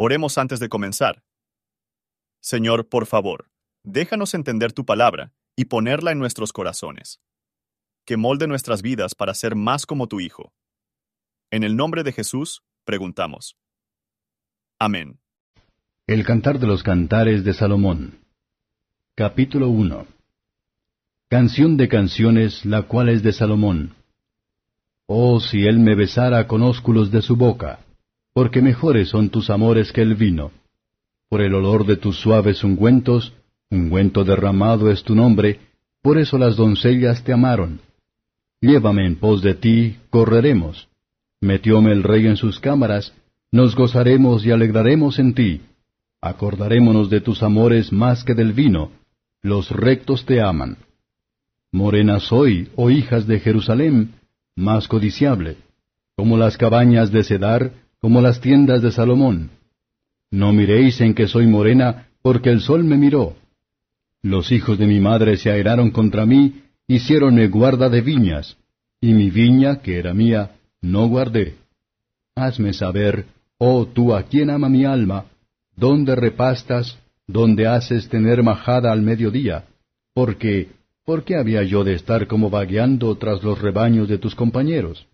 Oremos antes de comenzar. Señor, por favor, déjanos entender tu palabra y ponerla en nuestros corazones. Que molde nuestras vidas para ser más como tu Hijo. En el nombre de Jesús, preguntamos. Amén. El Cantar de los Cantares de Salomón. Capítulo 1. Canción de canciones, la cual es de Salomón. Oh, si él me besara con ósculos de su boca, porque mejores son tus amores que el vino. Por el olor de tus suaves ungüentos, ungüento derramado es tu nombre, por eso las doncellas te amaron. Llévame en pos de ti, correremos. Metióme el rey en sus cámaras, nos gozaremos y alegraremos en ti. Acordarémonos de tus amores más que del vino, los rectos te aman. Morena soy, oh hijas de Jerusalén, más codiciable, como las cabañas de Cedar, como las tiendas de Salomón. No miréis en que soy morena, porque el sol me miró. Los hijos de mi madre se airaron contra mí, hicieronme guarda de viñas, y mi viña, que era mía, no guardé. Hazme saber, oh tú a quien ama mi alma, dónde repastas, dónde haces tener majada al mediodía, porque, ¿por qué había yo de estar como vagueando tras los rebaños de tus compañeros?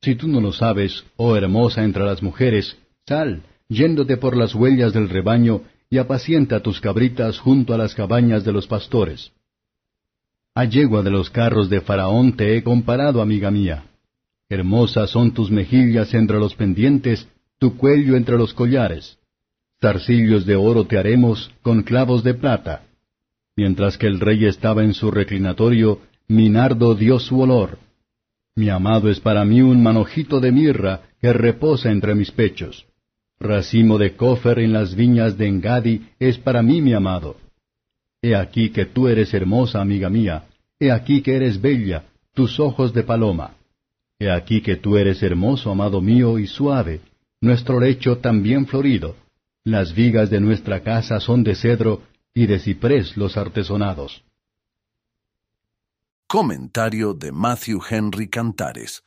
Si tú no lo sabes, oh hermosa entre las mujeres, sal, yéndote por las huellas del rebaño, y apacienta tus cabritas junto a las cabañas de los pastores. A yegua de los carros de Faraón te he comparado, amiga mía. Hermosas son tus mejillas entre los pendientes, tu cuello entre los collares. Zarcillos de oro te haremos con clavos de plata. Mientras que el rey estaba en su reclinatorio, mi nardo dio su olor. Mi amado es para mí un manojito de mirra que reposa entre mis pechos. Racimo de cofer en las viñas de Engadi es para mí mi amado. He aquí que tú eres hermosa, amiga mía, he aquí que eres bella, tus ojos de paloma. He aquí que tú eres hermoso, amado mío, y suave, nuestro lecho también florido. Las vigas de nuestra casa son de cedro, y de ciprés los artesonados. Comentario de Matthew Henry Cantares.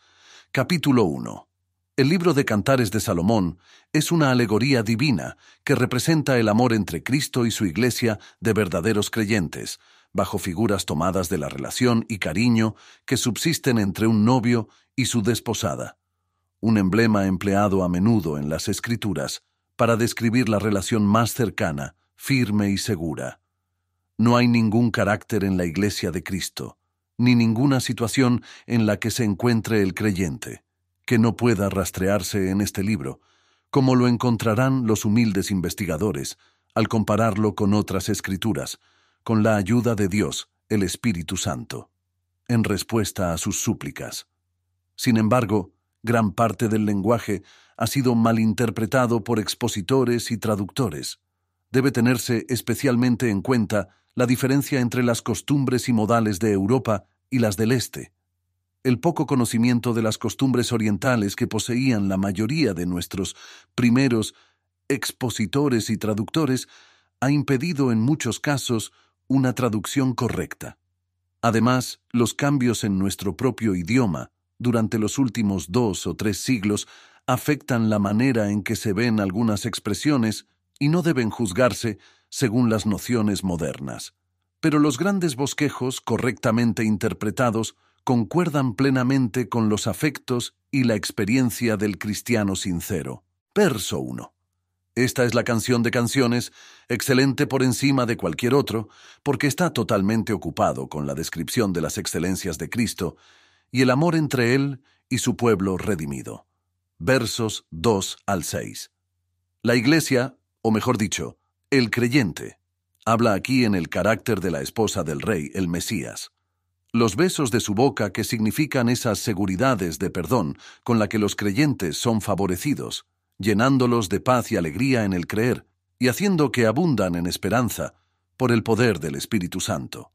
Capítulo 1. El libro de Cantares de Salomón es una alegoría divina que representa el amor entre Cristo y su iglesia de verdaderos creyentes, bajo figuras tomadas de la relación y cariño que subsisten entre un novio y su desposada, un emblema empleado a menudo en las escrituras para describir la relación más cercana, firme y segura. No hay ningún carácter en la iglesia de Cristo ni ninguna situación en la que se encuentre el creyente, que no pueda rastrearse en este libro, como lo encontrarán los humildes investigadores al compararlo con otras escrituras, con la ayuda de Dios, el Espíritu Santo, en respuesta a sus súplicas. Sin embargo, gran parte del lenguaje ha sido malinterpretado por expositores y traductores. Debe tenerse especialmente en cuenta la diferencia entre las costumbres y modales de Europa y las del Este. El poco conocimiento de las costumbres orientales que poseían la mayoría de nuestros primeros expositores y traductores ha impedido en muchos casos una traducción correcta. Además, los cambios en nuestro propio idioma durante los últimos dos o tres siglos afectan la manera en que se ven algunas expresiones y no deben juzgarse según las nociones modernas. Pero los grandes bosquejos, correctamente interpretados, concuerdan plenamente con los afectos y la experiencia del cristiano sincero. Verso 1. Esta es la canción de canciones, excelente por encima de cualquier otro, porque está totalmente ocupado con la descripción de las excelencias de Cristo y el amor entre Él y su pueblo redimido. Versos 2 al 6. La Iglesia, o mejor dicho, el creyente, habla aquí en el carácter de la esposa del rey, el Mesías. Los besos de su boca que significan esas seguridades de perdón con la que los creyentes son favorecidos, llenándolos de paz y alegría en el creer, y haciendo que abundan en esperanza por el poder del Espíritu Santo.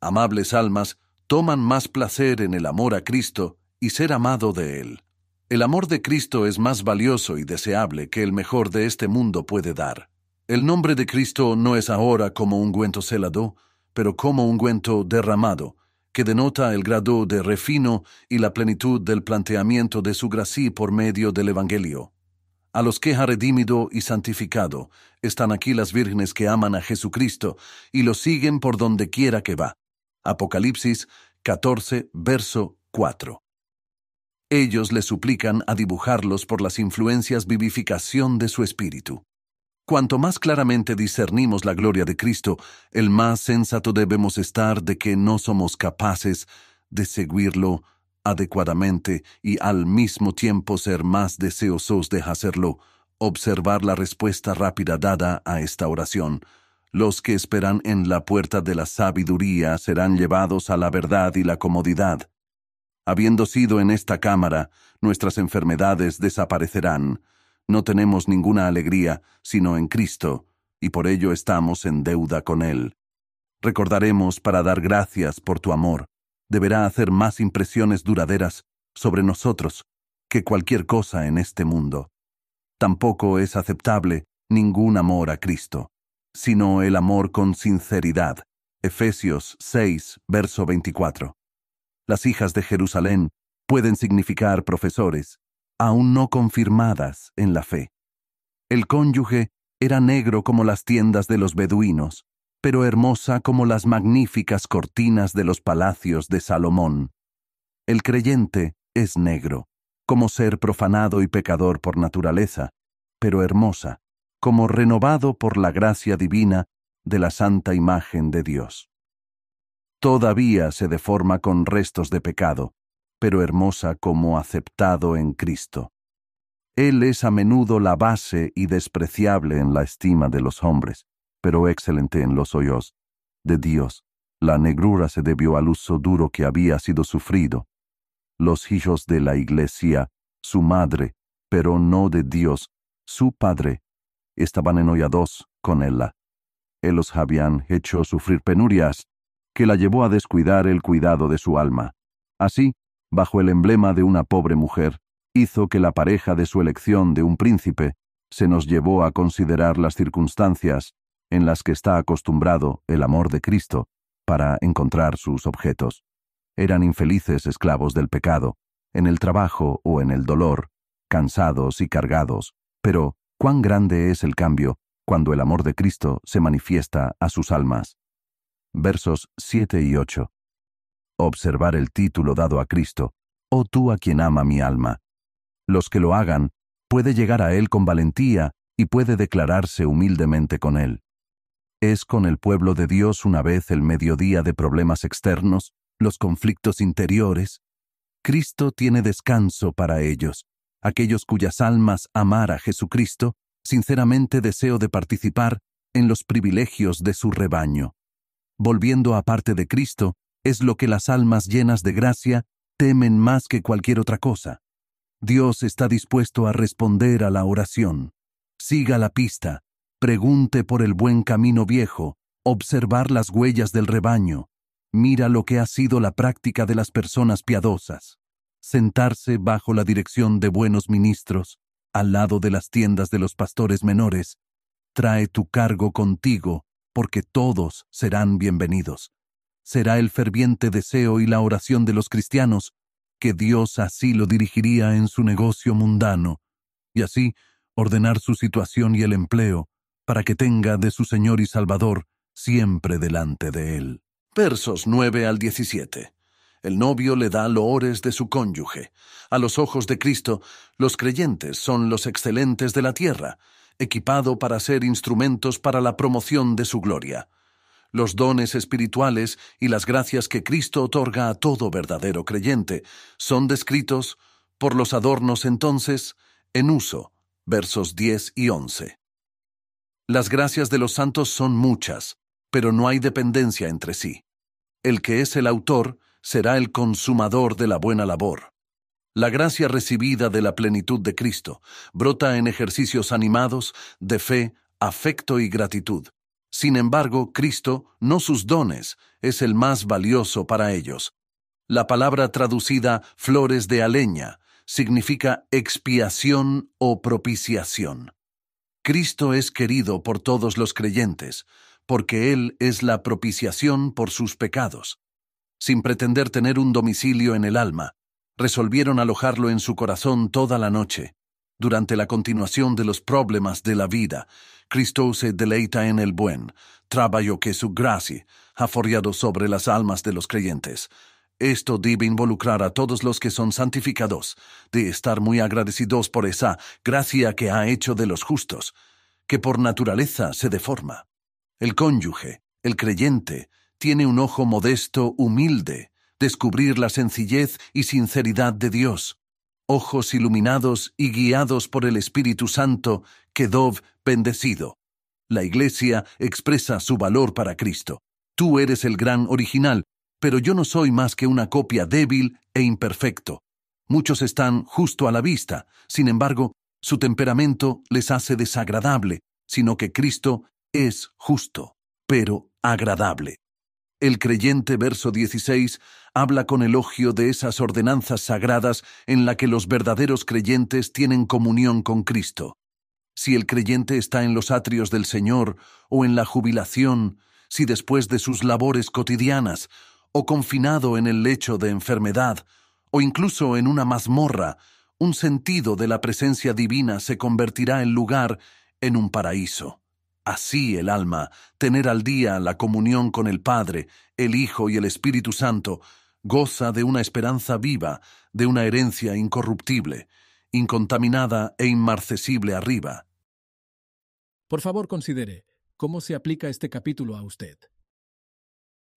Amables almas toman más placer en el amor a Cristo y ser amado de Él. El amor de Cristo es más valioso y deseable que el mejor de este mundo puede dar. El nombre de Cristo no es ahora como un ungüento celado, pero como un ungüento derramado, que denota el grado de refino y la plenitud del planteamiento de su gracia por medio del Evangelio. a los que ha redimido y santificado. Están aquí las vírgenes que aman a Jesucristo y lo siguen por donde quiera que va. Apocalipsis 14, verso 4. Ellos le suplican a dibujarlos por las influencias vivificación de su espíritu. Cuanto más claramente discernimos la gloria de Cristo, el más sensato debemos estar de que no somos capaces de seguirlo adecuadamente y al mismo tiempo ser más deseosos de hacerlo, observar la respuesta rápida dada a esta oración. Los que esperan en la puerta de la sabiduría serán llevados a la verdad y la comodidad. Habiendo sido en esta cámara, nuestras enfermedades desaparecerán, no tenemos ninguna alegría sino en Cristo, y por ello estamos en deuda con Él. Recordaremos para dar gracias por tu amor. Deberá hacer más impresiones duraderas sobre nosotros que cualquier cosa en este mundo. Tampoco es aceptable ningún amor a Cristo, sino el amor con sinceridad. Efesios 6, verso 24. Las hijas de Jerusalén pueden significar profesores, aún no confirmadas en la fe. El cónyuge era negro como las tiendas de los beduinos, pero hermosa como las magníficas cortinas de los palacios de Salomón. El creyente es negro, como ser profanado y pecador por naturaleza, pero hermosa, como renovado por la gracia divina de la santa imagen de Dios. Todavía se deforma con restos de pecado, pero hermosa como aceptado en Cristo. Él es a menudo la base y despreciable en la estima de los hombres, pero excelente en los hoyos de Dios. La negrura se debió al uso duro que había sido sufrido. Los hijos de la iglesia, su madre, pero no de Dios, su padre, estaban enollados con ella. Él los habían hecho sufrir penurias, que la llevó a descuidar el cuidado de su alma. Así, bajo el emblema de una pobre mujer, hizo que la pareja de su elección de un príncipe se nos llevó a considerar las circunstancias en las que está acostumbrado el amor de Cristo para encontrar sus objetos. Eran infelices esclavos del pecado, en el trabajo o en el dolor, cansados y cargados, pero cuán grande es el cambio cuando el amor de Cristo se manifiesta a sus almas. Versos 7 y 8 observar el título dado a Cristo, oh tú a quien ama mi alma. Los que lo hagan, puede llegar a Él con valentía y puede declararse humildemente con Él. Es con el pueblo de Dios una vez el mediodía de problemas externos, los conflictos interiores. Cristo tiene descanso para ellos, aquellos cuyas almas amar a Jesucristo, sinceramente deseo de participar en los privilegios de su rebaño. Volviendo a parte de Cristo, es lo que las almas llenas de gracia temen más que cualquier otra cosa. Dios está dispuesto a responder a la oración. Siga la pista, pregunte por el buen camino viejo, observar las huellas del rebaño, mira lo que ha sido la práctica de las personas piadosas, sentarse bajo la dirección de buenos ministros, al lado de las tiendas de los pastores menores, trae tu cargo contigo, porque todos serán bienvenidos será el ferviente deseo y la oración de los cristianos, que Dios así lo dirigiría en su negocio mundano, y así ordenar su situación y el empleo, para que tenga de su Señor y Salvador siempre delante de él. Versos 9 al 17. El novio le da loores de su cónyuge. A los ojos de Cristo, los creyentes son los excelentes de la tierra, equipado para ser instrumentos para la promoción de su gloria los dones espirituales y las gracias que Cristo otorga a todo verdadero creyente son descritos por los adornos entonces en uso, versos 10 y 11. Las gracias de los santos son muchas, pero no hay dependencia entre sí. El que es el autor será el consumador de la buena labor. La gracia recibida de la plenitud de Cristo brota en ejercicios animados de fe, afecto y gratitud. Sin embargo, Cristo, no sus dones, es el más valioso para ellos. La palabra traducida flores de aleña significa expiación o propiciación. Cristo es querido por todos los creyentes, porque Él es la propiciación por sus pecados. Sin pretender tener un domicilio en el alma, resolvieron alojarlo en su corazón toda la noche. Durante la continuación de los problemas de la vida, Cristo se deleita en el buen, trabajo que su gracia ha forjado sobre las almas de los creyentes. Esto debe involucrar a todos los que son santificados, de estar muy agradecidos por esa gracia que ha hecho de los justos, que por naturaleza se deforma. El cónyuge, el creyente, tiene un ojo modesto, humilde, descubrir la sencillez y sinceridad de Dios, ojos iluminados y guiados por el Espíritu Santo, que Dov bendecido. La Iglesia expresa su valor para Cristo. Tú eres el gran original, pero yo no soy más que una copia débil e imperfecto. Muchos están justo a la vista, sin embargo, su temperamento les hace desagradable, sino que Cristo es justo, pero agradable. El creyente verso 16 habla con elogio de esas ordenanzas sagradas en la que los verdaderos creyentes tienen comunión con Cristo. Si el creyente está en los atrios del Señor, o en la jubilación, si después de sus labores cotidianas, o confinado en el lecho de enfermedad, o incluso en una mazmorra, un sentido de la presencia divina se convertirá el lugar en un paraíso. Así el alma, tener al día la comunión con el Padre, el Hijo y el Espíritu Santo, goza de una esperanza viva, de una herencia incorruptible, incontaminada e inmarcesible arriba. Por favor, considere cómo se aplica este capítulo a usted.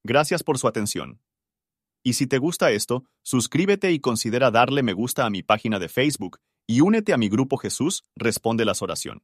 Gracias por su atención. Y si te gusta esto, suscríbete y considera darle me gusta a mi página de Facebook y únete a mi grupo Jesús Responde las Oración.